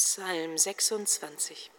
Psalm 26.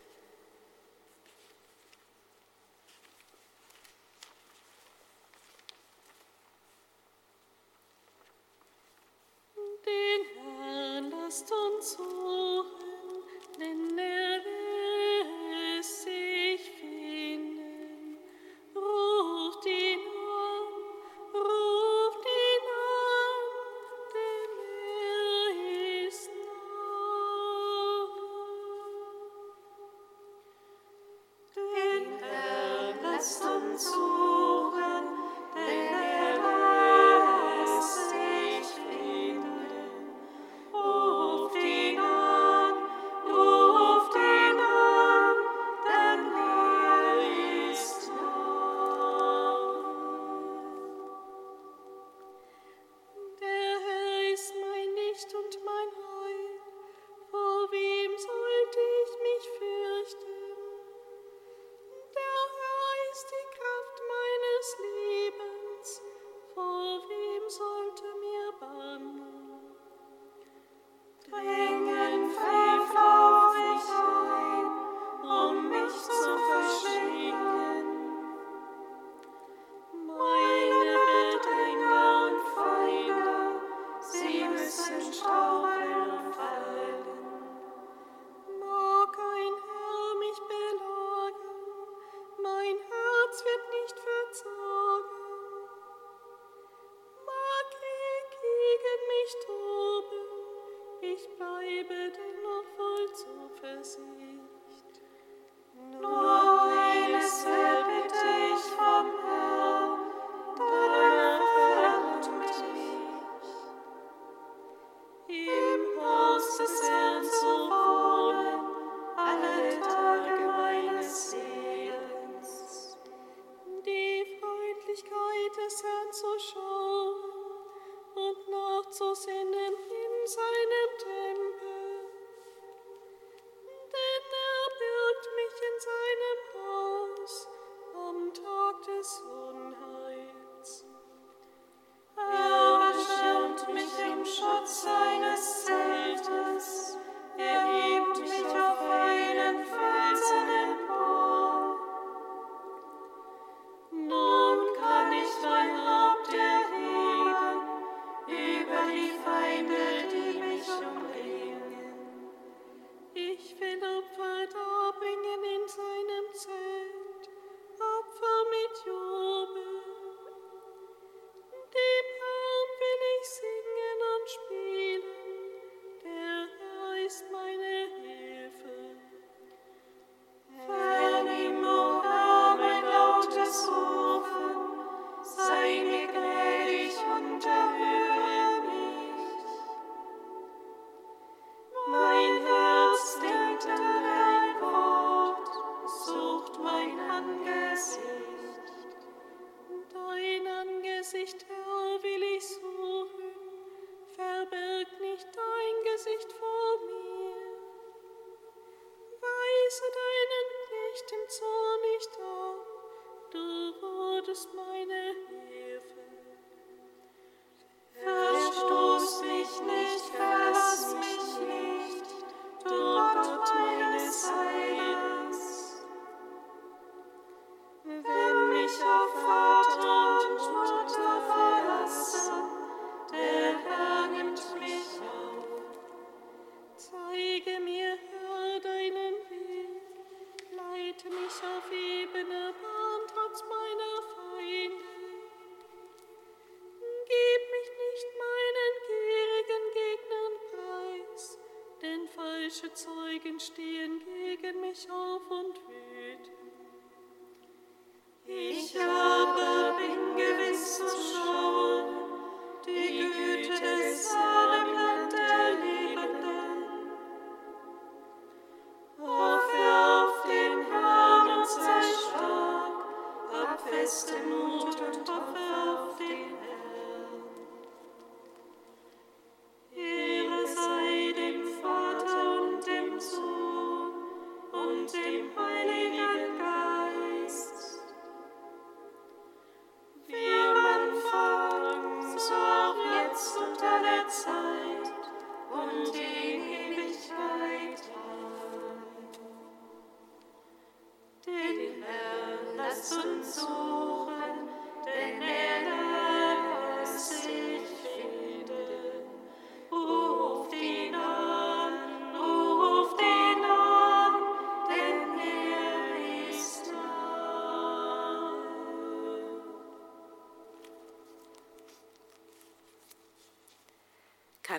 dem Heiligen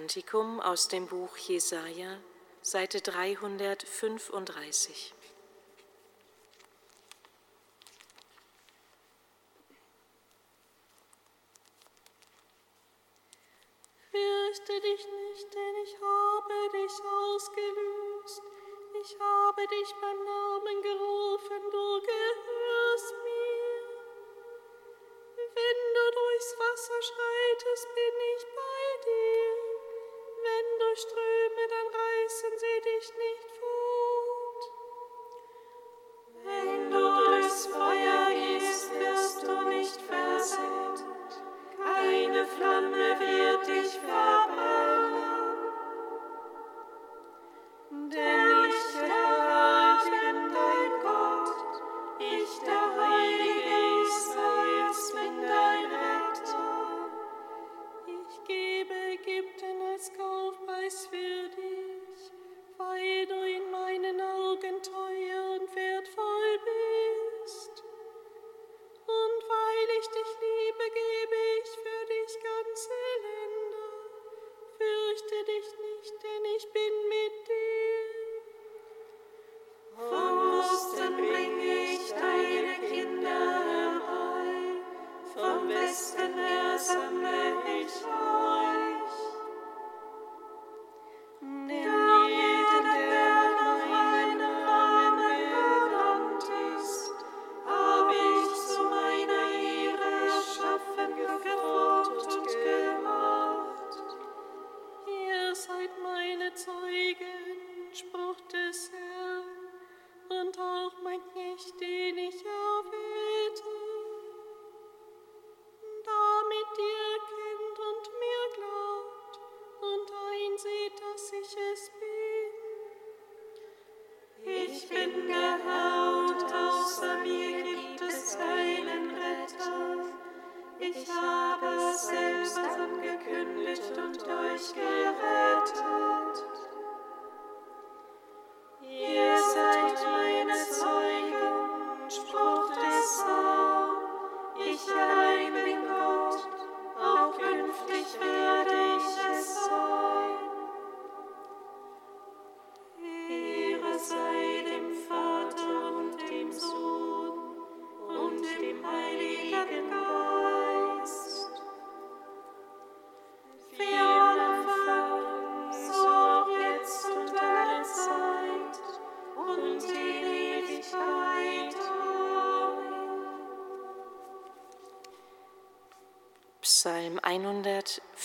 Kantikum aus dem Buch Jesaja, Seite 335.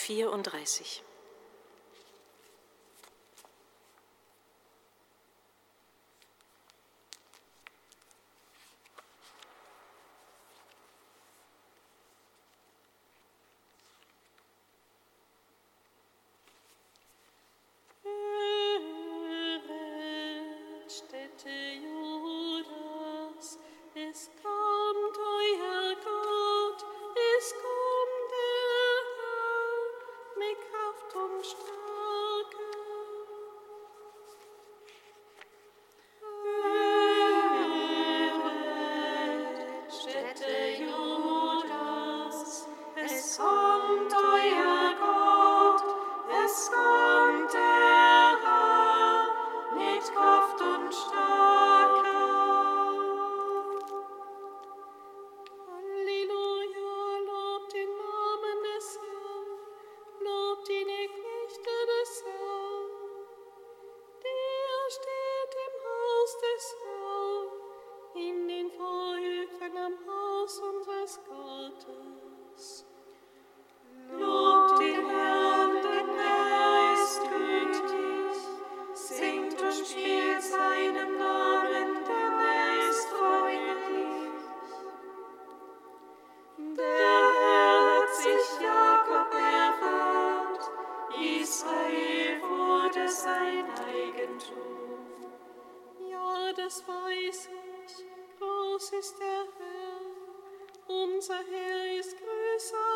vierunddreißig. Production. das weiß ich. Groß ist der Herr, unser Herr ist größer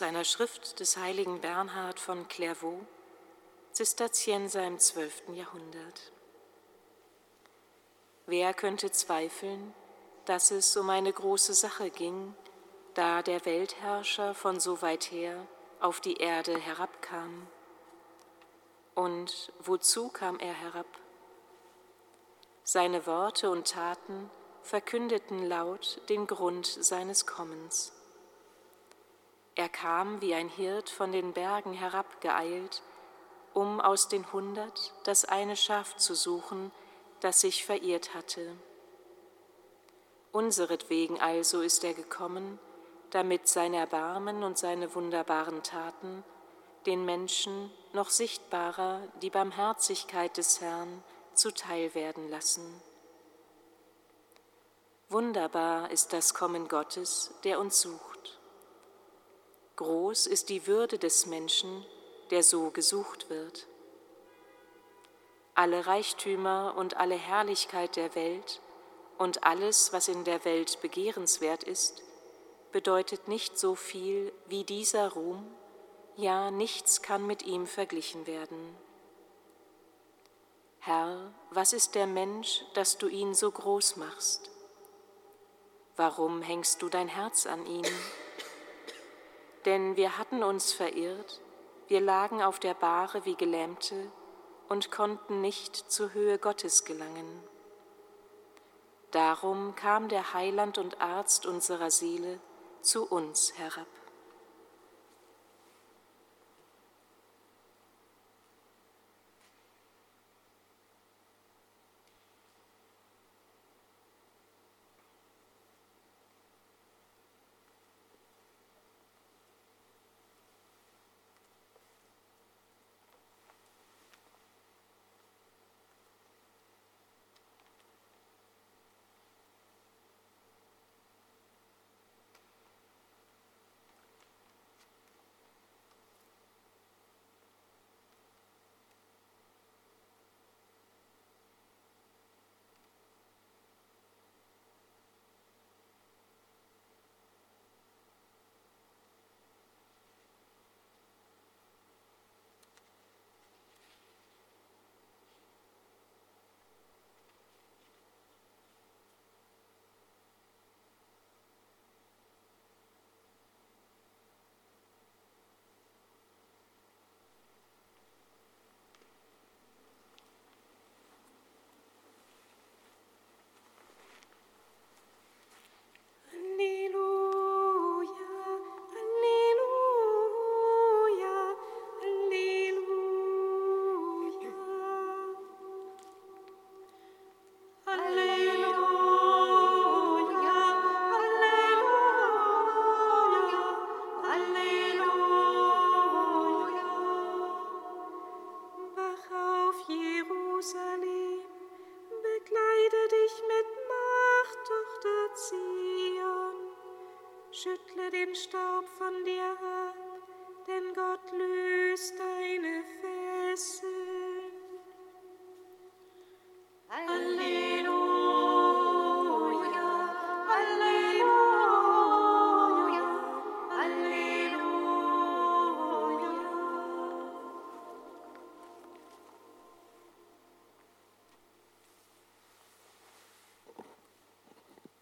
Aus einer Schrift des heiligen Bernhard von Clairvaux, Zisterzienser im 12. Jahrhundert. Wer könnte zweifeln, dass es um eine große Sache ging, da der Weltherrscher von so weit her auf die Erde herabkam? Und wozu kam er herab? Seine Worte und Taten verkündeten laut den Grund seines Kommens. Er kam wie ein Hirt von den Bergen herabgeeilt, um aus den hundert das eine Schaf zu suchen, das sich verirrt hatte. Unseretwegen also ist er gekommen, damit sein Erbarmen und seine wunderbaren Taten den Menschen noch sichtbarer die Barmherzigkeit des Herrn zuteil werden lassen. Wunderbar ist das Kommen Gottes, der uns sucht. Groß ist die Würde des Menschen, der so gesucht wird. Alle Reichtümer und alle Herrlichkeit der Welt und alles, was in der Welt begehrenswert ist, bedeutet nicht so viel wie dieser Ruhm, ja nichts kann mit ihm verglichen werden. Herr, was ist der Mensch, dass du ihn so groß machst? Warum hängst du dein Herz an ihm? Denn wir hatten uns verirrt, wir lagen auf der Bahre wie Gelähmte und konnten nicht zur Höhe Gottes gelangen. Darum kam der Heiland und Arzt unserer Seele zu uns herab.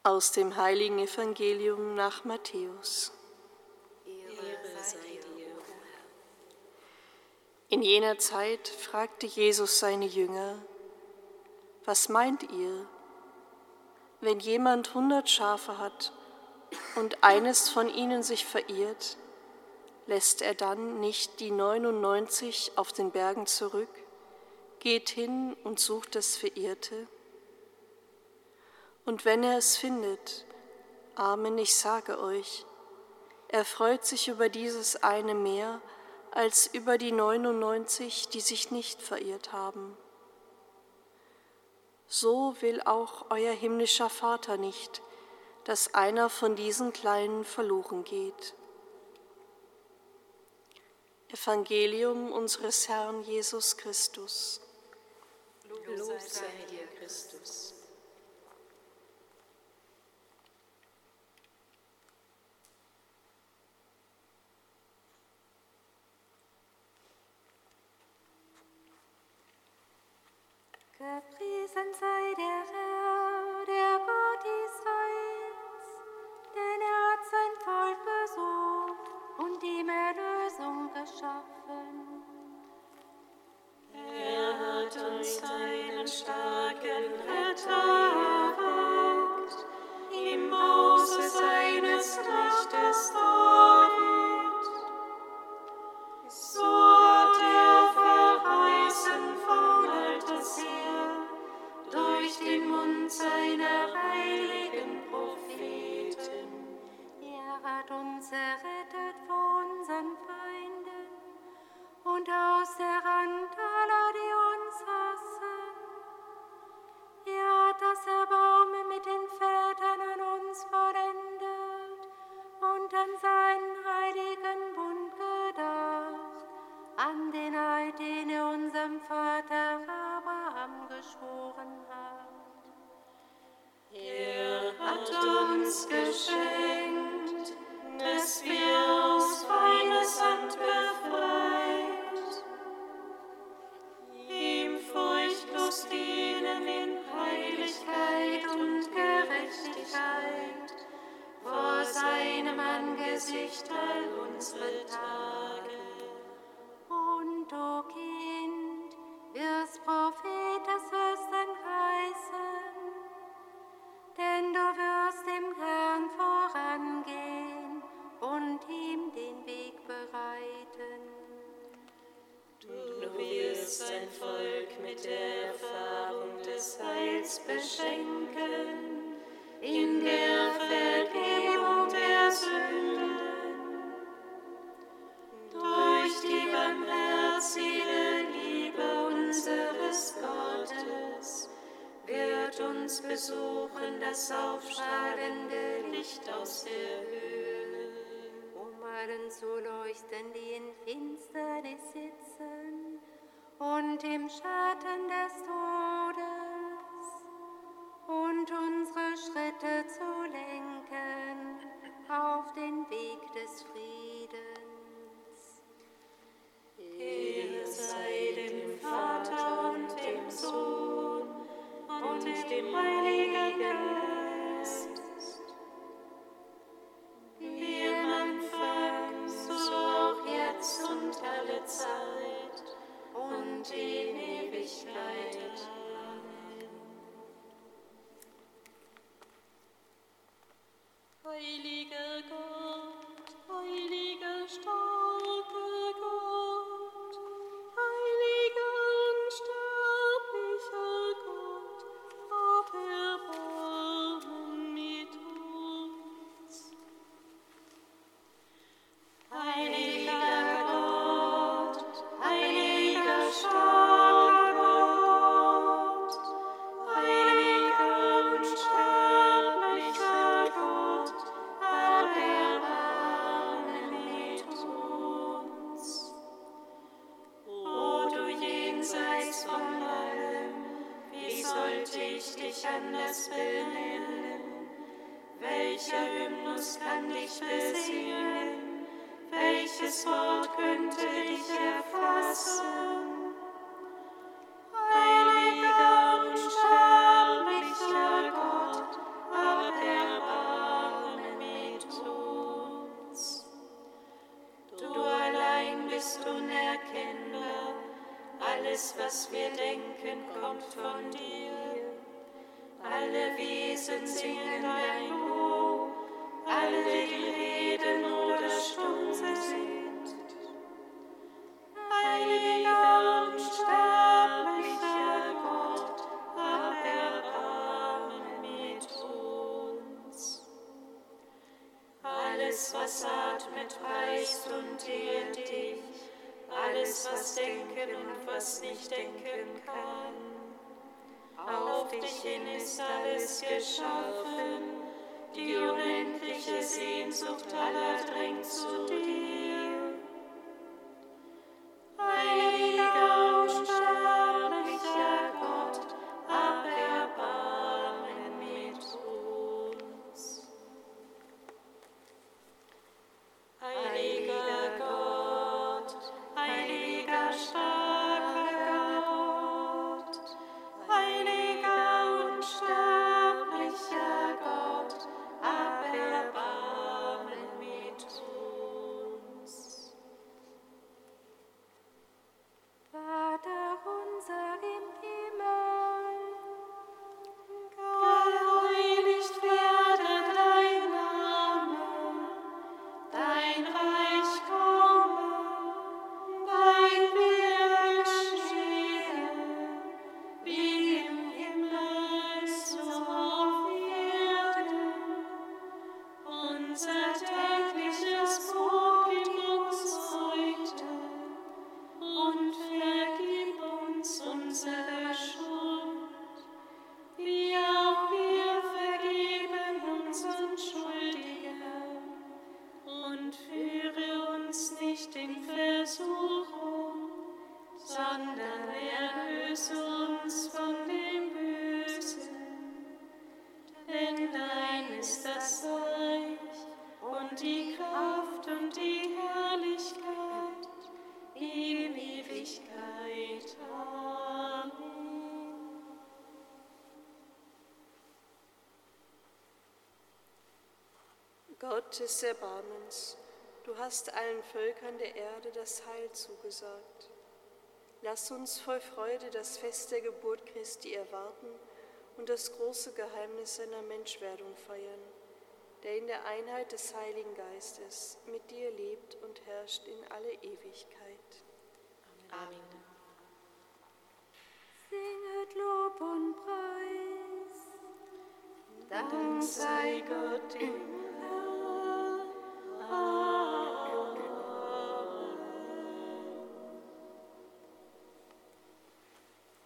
Aus dem heiligen Evangelium nach Matthäus. In jener Zeit fragte Jesus seine Jünger, was meint ihr, wenn jemand hundert Schafe hat und eines von ihnen sich verirrt, lässt er dann nicht die 99 auf den Bergen zurück, geht hin und sucht das Verirrte? Und wenn er es findet, Amen, ich sage euch, er freut sich über dieses eine mehr als über die 99, die sich nicht verirrt haben. So will auch euer himmlischer Vater nicht, dass einer von diesen Kleinen verloren geht. Evangelium unseres Herrn Jesus Christus. Lob sei dir, Christus. Gepriesen sei der Herr, Hat uns geschenkt, uns besuchen das aufstrahlende Licht aus der Höhe. um allen zu leuchten, die in Finsternis sitzen und im Schatten des Todes, und unsere Schritte zu lenken auf den Weg des Friedens. Ehre sei dem Vater und dem Heiligen Geist. Wie im Anfang, so auch jetzt und alle Zeit und in Ewigkeit. Amen. Heiliger Gott. Kommt von dir. Alle Wesen singen dein Lob, alle, die reden oder stumm sind. Heiliger und sterblicher Gott, hab Erbarmen mit uns. Alles, was atmet, preist und ehrt dich alles, was denken und was nicht denken kann. Auf dich hin ist alles geschaffen, die unendliche Sehnsucht aller drängt zu dir. Die Kraft und die Herrlichkeit in Ewigkeit. Amen. Gott des Erbarmens, du hast allen Völkern der Erde das Heil zugesagt. Lass uns voll Freude das Fest der Geburt Christi erwarten und das große Geheimnis seiner Menschwerdung feiern, der in der Einheit des Heiligen Geistes mit dir lebt und herrscht in alle Ewigkeit. Amen. singet Lob und Preis. Dank sei Gott im